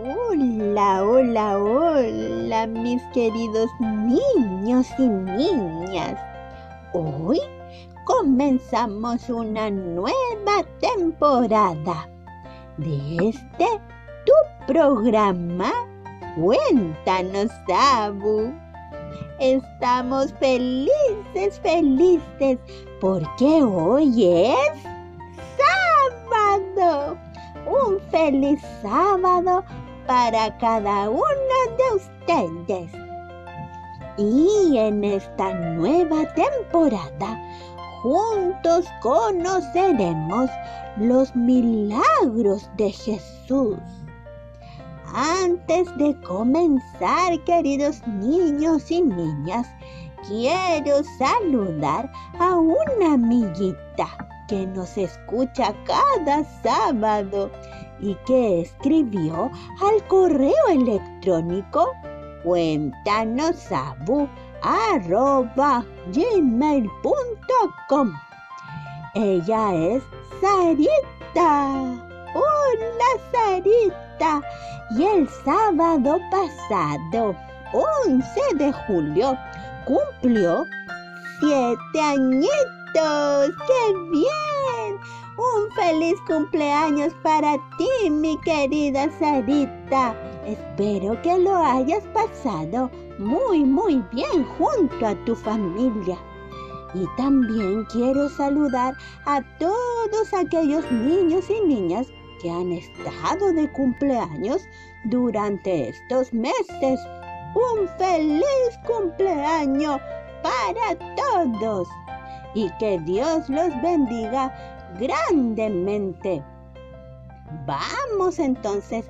Hola, hola, hola, mis queridos niños y niñas. Hoy comenzamos una nueva temporada de este tu programa Cuéntanos, Abu. Estamos felices, felices, porque hoy es sábado. Un feliz sábado para cada uno de ustedes. Y en esta nueva temporada, juntos conoceremos los milagros de Jesús. Antes de comenzar, queridos niños y niñas, quiero saludar a una amiguita que nos escucha cada sábado y que escribió al correo electrónico gmail.com. Ella es Sarita. Hola Sarita. Y el sábado pasado, 11 de julio, cumplió siete añitos. ¡Qué bien! Un feliz cumpleaños para ti, mi querida Sarita. Espero que lo hayas pasado muy, muy bien junto a tu familia. Y también quiero saludar a todos aquellos niños y niñas que han estado de cumpleaños durante estos meses. Un feliz cumpleaños para todos y que Dios los bendiga grandemente. Vamos entonces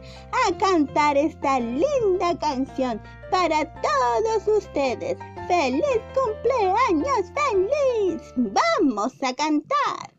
a cantar esta linda canción para todos ustedes. ¡Feliz cumpleaños! ¡Feliz! ¡Vamos a cantar!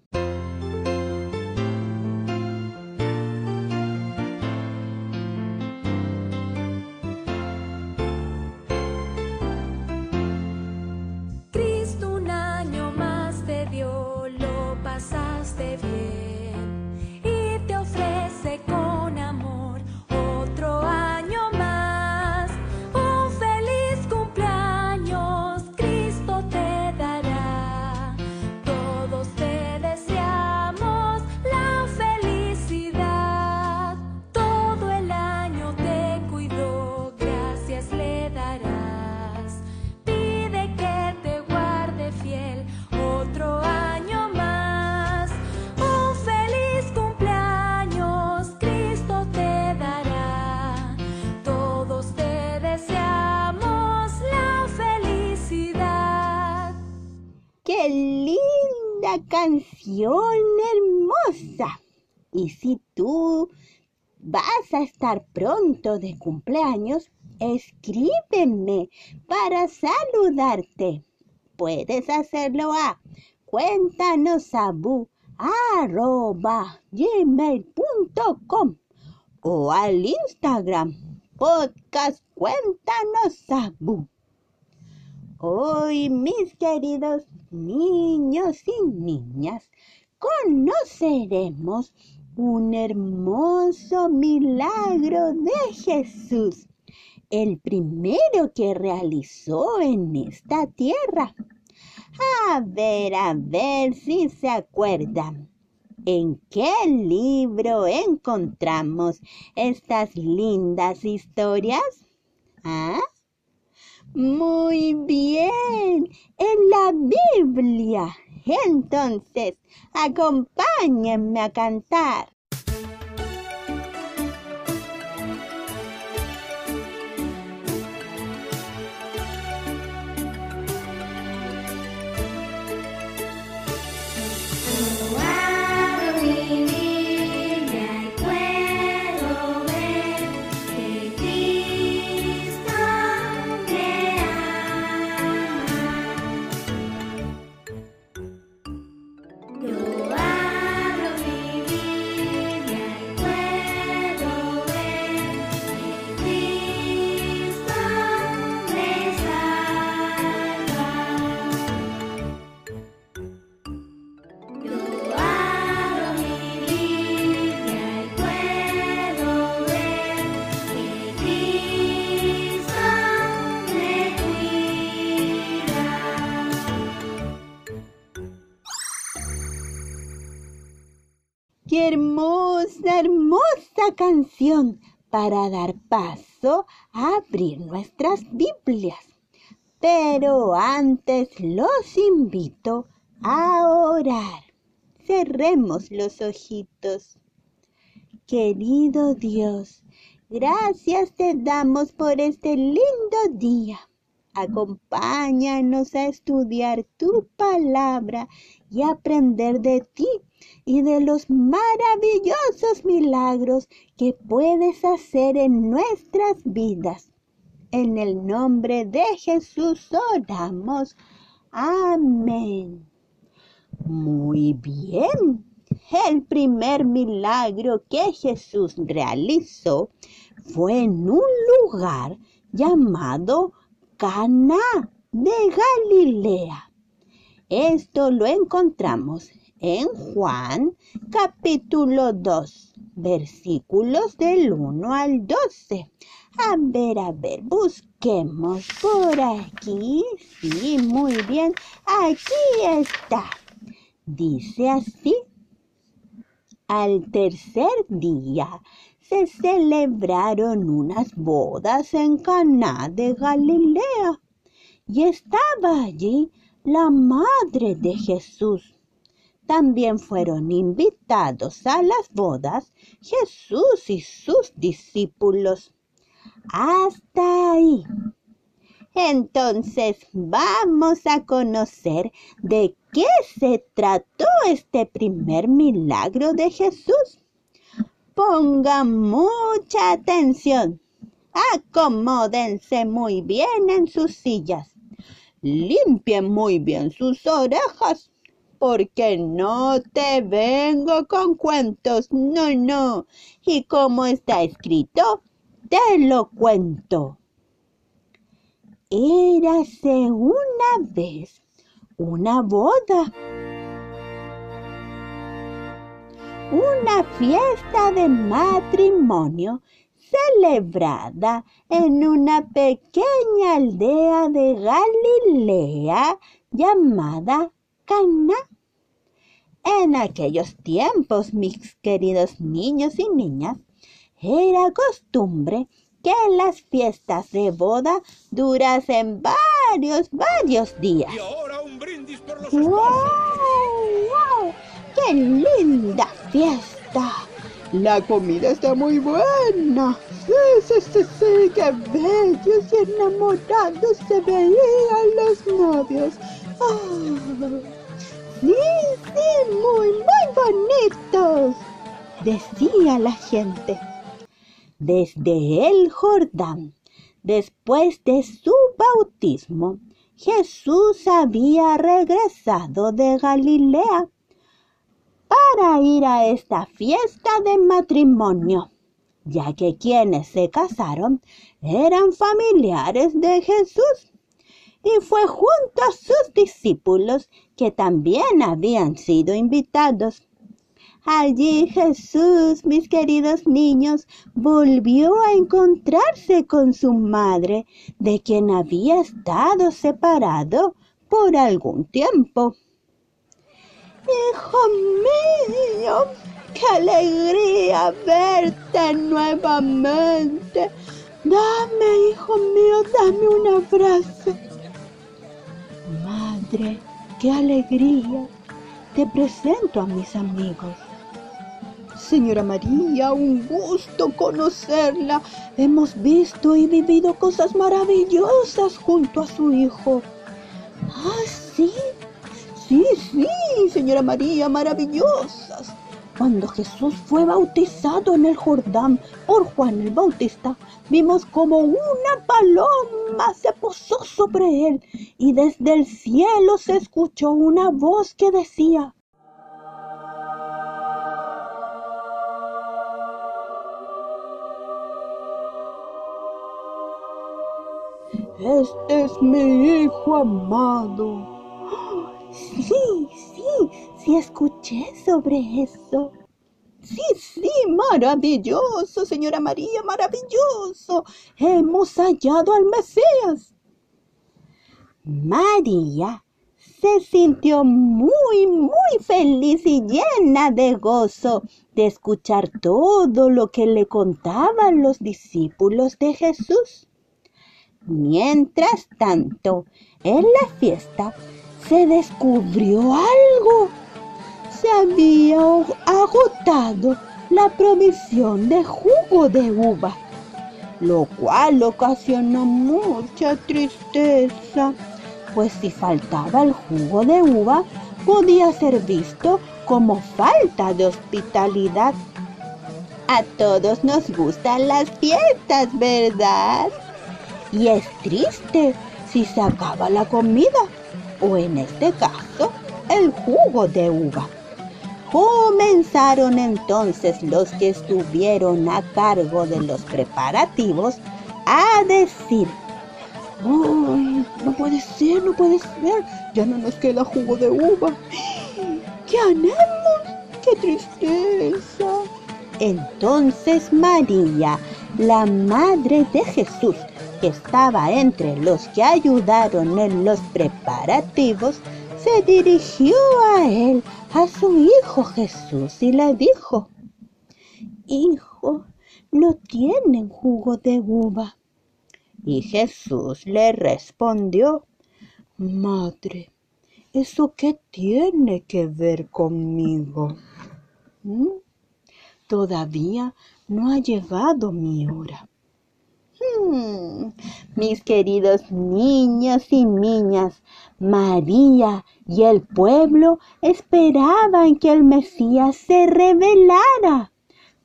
Vas a estar pronto de cumpleaños, escríbeme para saludarte. Puedes hacerlo a cuéntanos arroba gmail.com o al Instagram podcast cuéntanos Hoy, mis queridos niños y niñas, conoceremos un hermoso milagro de Jesús, el primero que realizó en esta tierra. A ver, a ver si se acuerdan. ¿En qué libro encontramos estas lindas historias? ¿Ah? Muy bien, en la Biblia. Entonces, acompáñenme a cantar. Hermosa canción para dar paso a abrir nuestras Biblias. Pero antes los invito a orar. Cerremos los ojitos. Querido Dios, gracias te damos por este lindo día. Acompáñanos a estudiar tu palabra y aprender de ti y de los maravillosos milagros que puedes hacer en nuestras vidas. En el nombre de Jesús oramos. Amén. Muy bien. El primer milagro que Jesús realizó fue en un lugar llamado Cana de Galilea. Esto lo encontramos en Juan capítulo 2, versículos del 1 al 12. A ver, a ver, busquemos por aquí. Sí, muy bien. Aquí está. Dice así. Al tercer día se celebraron unas bodas en Caná de Galilea y estaba allí la madre de Jesús también fueron invitados a las bodas Jesús y sus discípulos. Hasta ahí. Entonces vamos a conocer de qué se trató este primer milagro de Jesús. Pongan mucha atención. Acomódense muy bien en sus sillas. Limpien muy bien sus orejas porque no te vengo con cuentos, no, no. Y como está escrito, te lo cuento. Érase una vez una boda, una fiesta de matrimonio celebrada en una pequeña aldea de Galilea llamada Cana. En aquellos tiempos, mis queridos niños y niñas, era costumbre que las fiestas de boda durasen varios, varios días. Y ahora un brindis por los ¡Wow! ¡Wow! ¡Qué linda fiesta! La comida está muy buena. Sí, sí, sí, sí, qué bellos y enamorados se veían los novios. ¡Ah! Sí, sí, muy, muy bonitos, decía la gente. Desde el Jordán, después de su bautismo, Jesús había regresado de Galilea para ir a esta fiesta de matrimonio, ya que quienes se casaron eran familiares de Jesús y fue junto a sus discípulos que también habían sido invitados. Allí Jesús, mis queridos niños, volvió a encontrarse con su madre, de quien había estado separado por algún tiempo. Hijo mío, qué alegría verte nuevamente. Dame, hijo mío, dame un abrazo. Madre, qué alegría. Te presento a mis amigos. Señora María, un gusto conocerla. Hemos visto y vivido cosas maravillosas junto a su hijo. Ah, sí. Sí, sí, señora María, maravillosas. Cuando Jesús fue bautizado en el Jordán por Juan el Bautista, vimos como una paloma se posó sobre él y desde el cielo se escuchó una voz que decía, Este es mi hijo amado. Sí, sí, sí escuché sobre eso. Sí, sí, maravilloso, señora María, maravilloso. Hemos hallado al Mesías. María se sintió muy, muy feliz y llena de gozo de escuchar todo lo que le contaban los discípulos de Jesús. Mientras tanto, en la fiesta se descubrió algo. Se había agotado la provisión de jugo de uva, lo cual ocasionó mucha tristeza pues si faltaba el jugo de uva, podía ser visto como falta de hospitalidad. A todos nos gustan las fiestas, ¿verdad? Y es triste si se acaba la comida, o en este caso, el jugo de uva. Comenzaron entonces los que estuvieron a cargo de los preparativos a decir, ¡Ay! No puede ser, no puede ser. Ya no nos queda jugo de uva. ¿Qué haremos? ¡Qué tristeza! Entonces María, la madre de Jesús, que estaba entre los que ayudaron en los preparativos, se dirigió a él, a su hijo Jesús, y le dijo, Hijo, no tienen jugo de uva. Y Jesús le respondió, Madre, ¿eso qué tiene que ver conmigo? ¿Mm? Todavía no ha llegado mi hora. Hmm, mis queridos niños y niñas, María y el pueblo esperaban que el Mesías se revelara,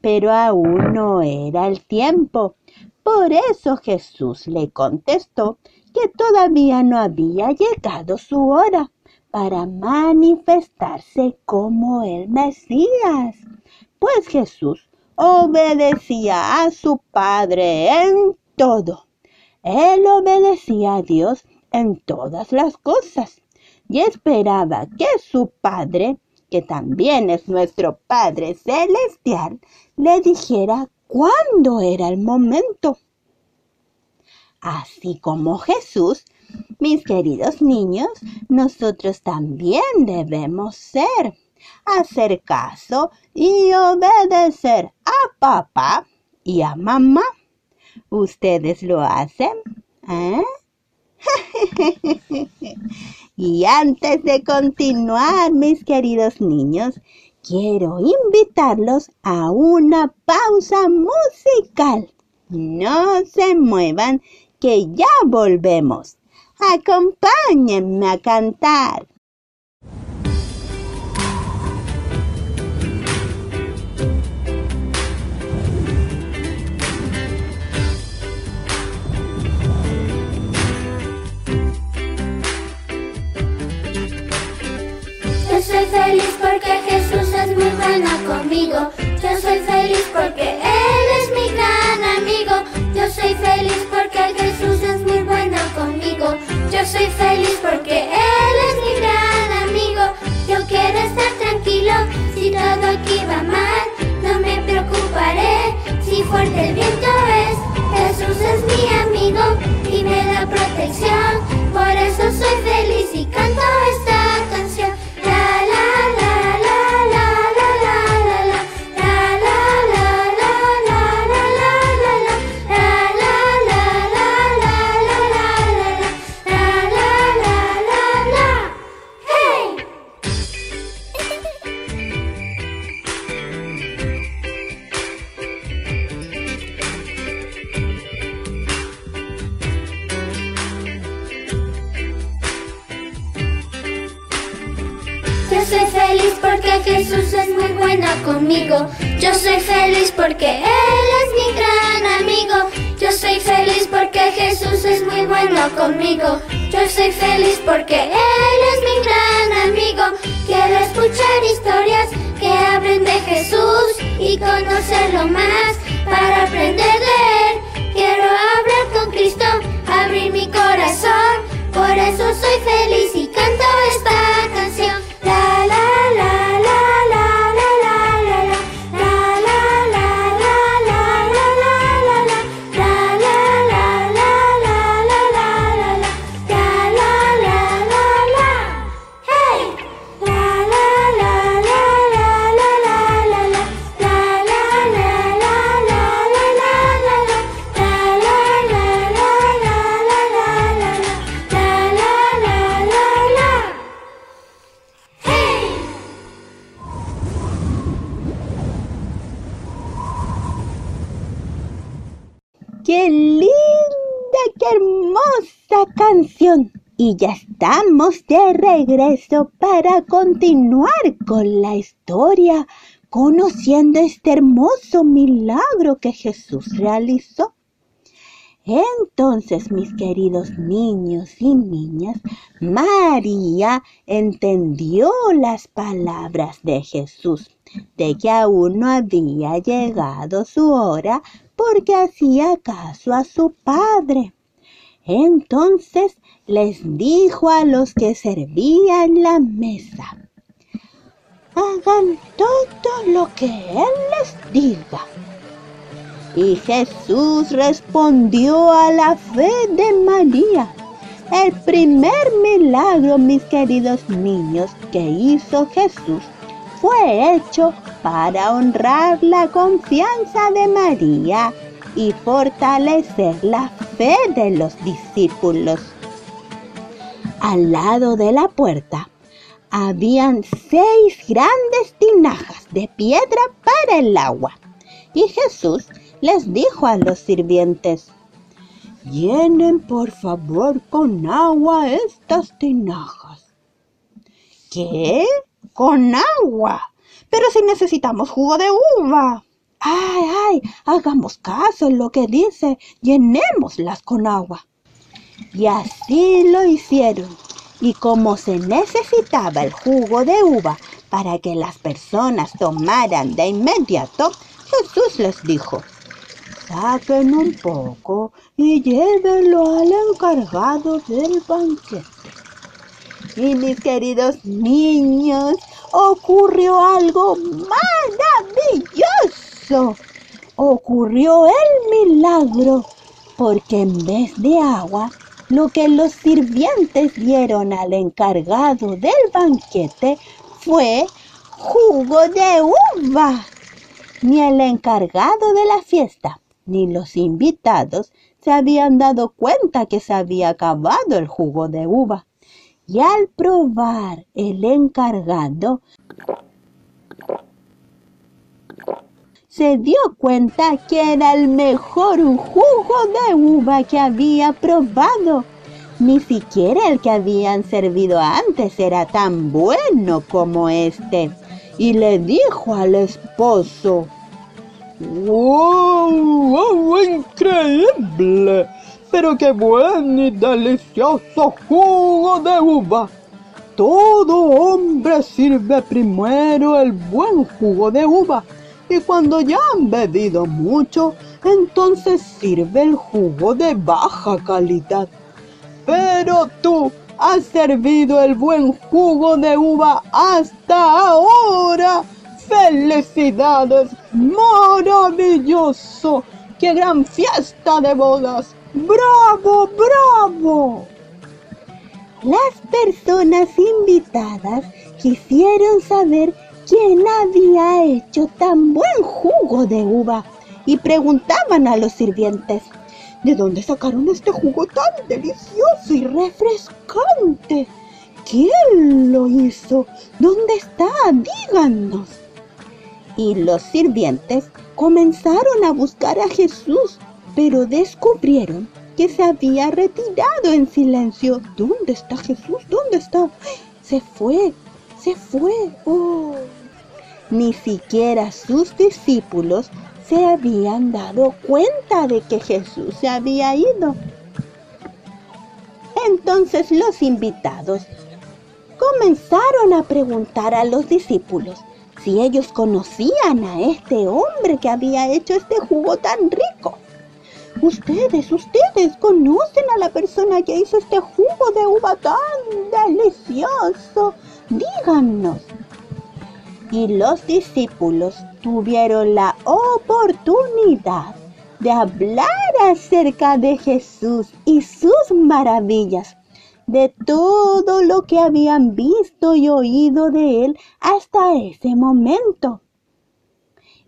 pero aún no era el tiempo. Por eso Jesús le contestó que todavía no había llegado su hora para manifestarse como el Mesías, pues Jesús obedecía a su Padre en todo. Él obedecía a Dios en todas las cosas y esperaba que su Padre, que también es nuestro Padre Celestial, le dijera cuándo era el momento. Así como Jesús, mis queridos niños, nosotros también debemos ser, hacer caso y obedecer a papá y a mamá. ¿Ustedes lo hacen? ¿Eh? y antes de continuar, mis queridos niños, quiero invitarlos a una pausa musical. No se muevan, que ya volvemos. Acompáñenme a cantar. Porque Jesús es muy bueno conmigo. Yo soy feliz porque Él es mi gran amigo. Yo soy feliz porque Jesús es muy bueno conmigo. Yo soy feliz porque Él es mi gran amigo. Quiero escuchar historias que hablen de Jesús y conocerlo más para aprender de Él. Quiero hablar con Cristo, abrir mi corazón. Por eso soy feliz y canto esta Y ya estamos de regreso para continuar con la historia, conociendo este hermoso milagro que Jesús realizó. Entonces, mis queridos niños y niñas, María entendió las palabras de Jesús, de que aún no había llegado su hora porque hacía caso a su padre. Entonces les dijo a los que servían la mesa, hagan todo lo que Él les diga. Y Jesús respondió a la fe de María. El primer milagro, mis queridos niños, que hizo Jesús fue hecho para honrar la confianza de María y fortalecer la fe de los discípulos. Al lado de la puerta habían seis grandes tinajas de piedra para el agua. Y Jesús les dijo a los sirvientes, llenen por favor con agua estas tinajas. ¿Qué? ¿Con agua? Pero si necesitamos jugo de uva. Ay, ay, hagamos caso en lo que dice, llenémoslas con agua. Y así lo hicieron. Y como se necesitaba el jugo de uva para que las personas tomaran de inmediato, Jesús les dijo, saquen un poco y llévenlo al encargado del banquete. Y mis queridos niños, ocurrió algo maravilloso. Ocurrió el milagro, porque en vez de agua, lo que los sirvientes dieron al encargado del banquete fue jugo de uva. Ni el encargado de la fiesta ni los invitados se habían dado cuenta que se había acabado el jugo de uva. Y al probar el encargado, se dio cuenta que era el mejor jugo de uva que había probado. Ni siquiera el que habían servido antes era tan bueno como este. Y le dijo al esposo, ¡Wow! ¡Wow! ¡Increíble! Pero qué buen y delicioso jugo de uva. Todo hombre sirve primero el buen jugo de uva y cuando ya han bebido mucho, entonces sirve el jugo de baja calidad. Pero tú has servido el buen jugo de uva hasta ahora. ¡Felicidades! ¡Maravilloso! ¡Qué gran fiesta de bodas! ¡Bravo, bravo! Las personas invitadas quisieron saber quién había hecho tan buen jugo de uva y preguntaban a los sirvientes, ¿de dónde sacaron este jugo tan delicioso y refrescante? ¿Quién lo hizo? ¿Dónde está? Díganos. Y los sirvientes comenzaron a buscar a Jesús pero descubrieron que se había retirado en silencio. ¿Dónde está Jesús? ¿Dónde está? Se fue, se fue. Oh. Ni siquiera sus discípulos se habían dado cuenta de que Jesús se había ido. Entonces los invitados comenzaron a preguntar a los discípulos si ellos conocían a este hombre que había hecho este jugo tan rico. Ustedes, ustedes conocen a la persona que hizo este jugo de uva tan delicioso. Díganos. Y los discípulos tuvieron la oportunidad de hablar acerca de Jesús y sus maravillas, de todo lo que habían visto y oído de él hasta ese momento.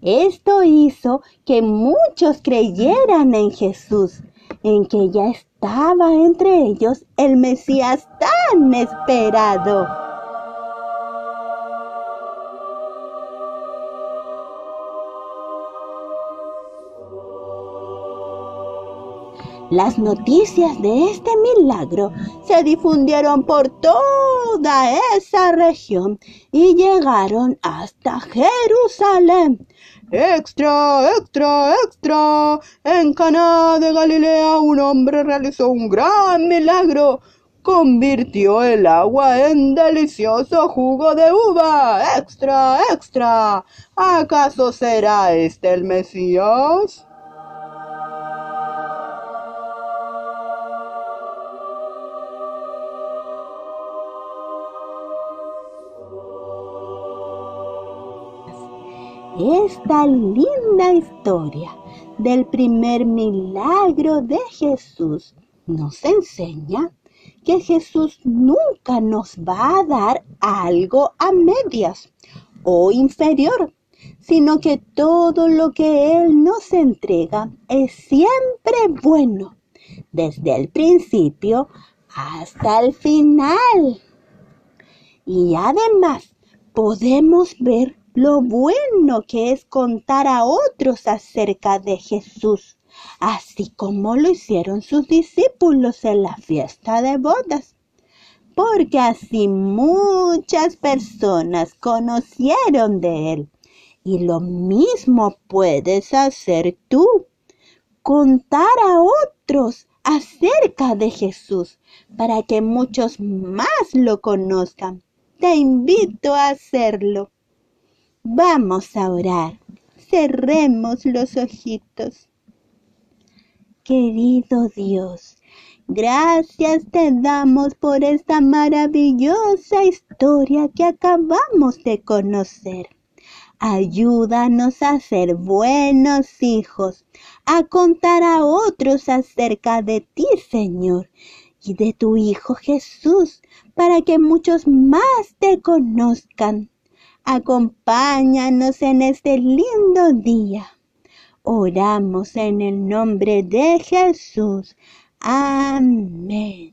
Esto hizo que muchos creyeran en Jesús, en que ya estaba entre ellos el Mesías tan esperado. Las noticias de este milagro se difundieron por toda esa región y llegaron hasta Jerusalén. Extra, extra, extra. En Caná de Galilea un hombre realizó un gran milagro. Convirtió el agua en delicioso jugo de uva. Extra, extra. ¿Acaso será este el Mesías? Esta linda historia del primer milagro de Jesús nos enseña que Jesús nunca nos va a dar algo a medias o inferior, sino que todo lo que Él nos entrega es siempre bueno, desde el principio hasta el final. Y además podemos ver lo bueno que es contar a otros acerca de Jesús, así como lo hicieron sus discípulos en la fiesta de bodas. Porque así muchas personas conocieron de Él. Y lo mismo puedes hacer tú, contar a otros acerca de Jesús para que muchos más lo conozcan. Te invito a hacerlo. Vamos a orar. Cerremos los ojitos. Querido Dios, gracias te damos por esta maravillosa historia que acabamos de conocer. Ayúdanos a ser buenos hijos, a contar a otros acerca de ti, Señor, y de tu Hijo Jesús, para que muchos más te conozcan. Acompáñanos en este lindo día. Oramos en el nombre de Jesús. Amén.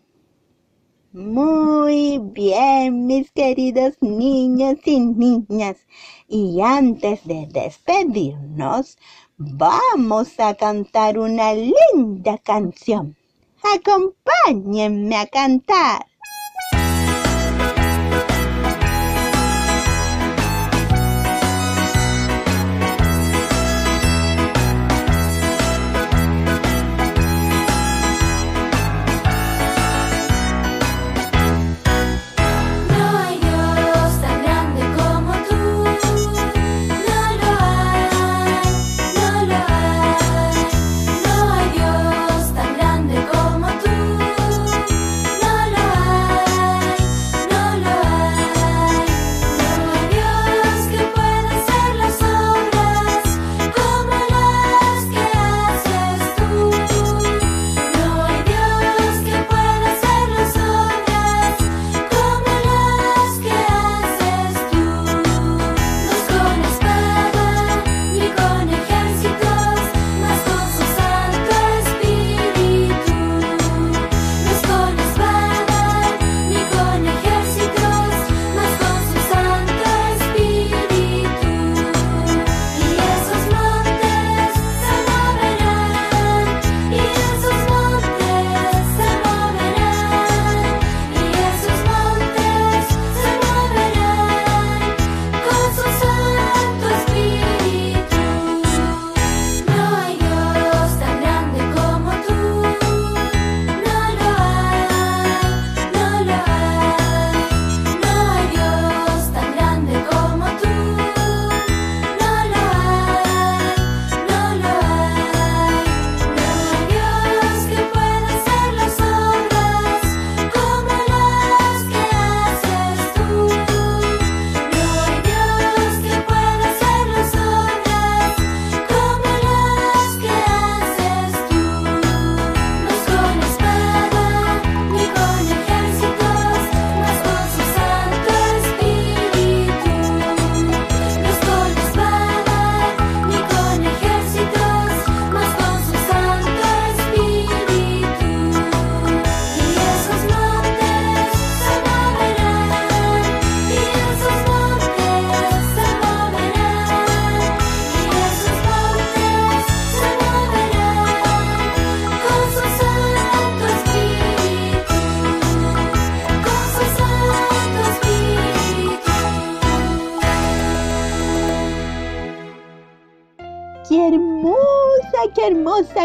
Muy bien, mis queridos niños y niñas. Y antes de despedirnos, vamos a cantar una linda canción. Acompáñenme a cantar.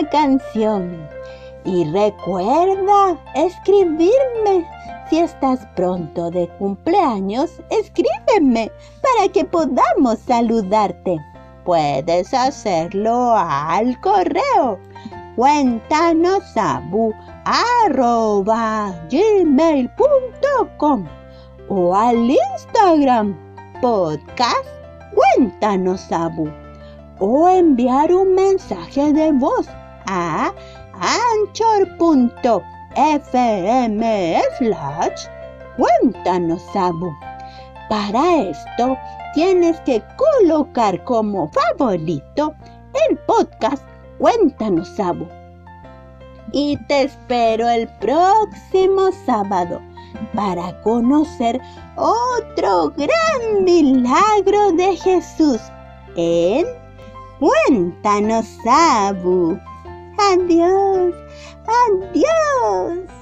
Canción! Y recuerda escribirme. Si estás pronto de cumpleaños, escríbeme para que podamos saludarte. Puedes hacerlo al correo gmail.com o al Instagram podcast Cuéntanos Abu o enviar un mensaje de voz a anchor.fm slash cuéntanos Abu. Para esto tienes que colocar como favorito el podcast Cuéntanos Abu. Y te espero el próximo sábado para conocer otro gran milagro de Jesús en Cuéntanos Abu. Adiós, adiós.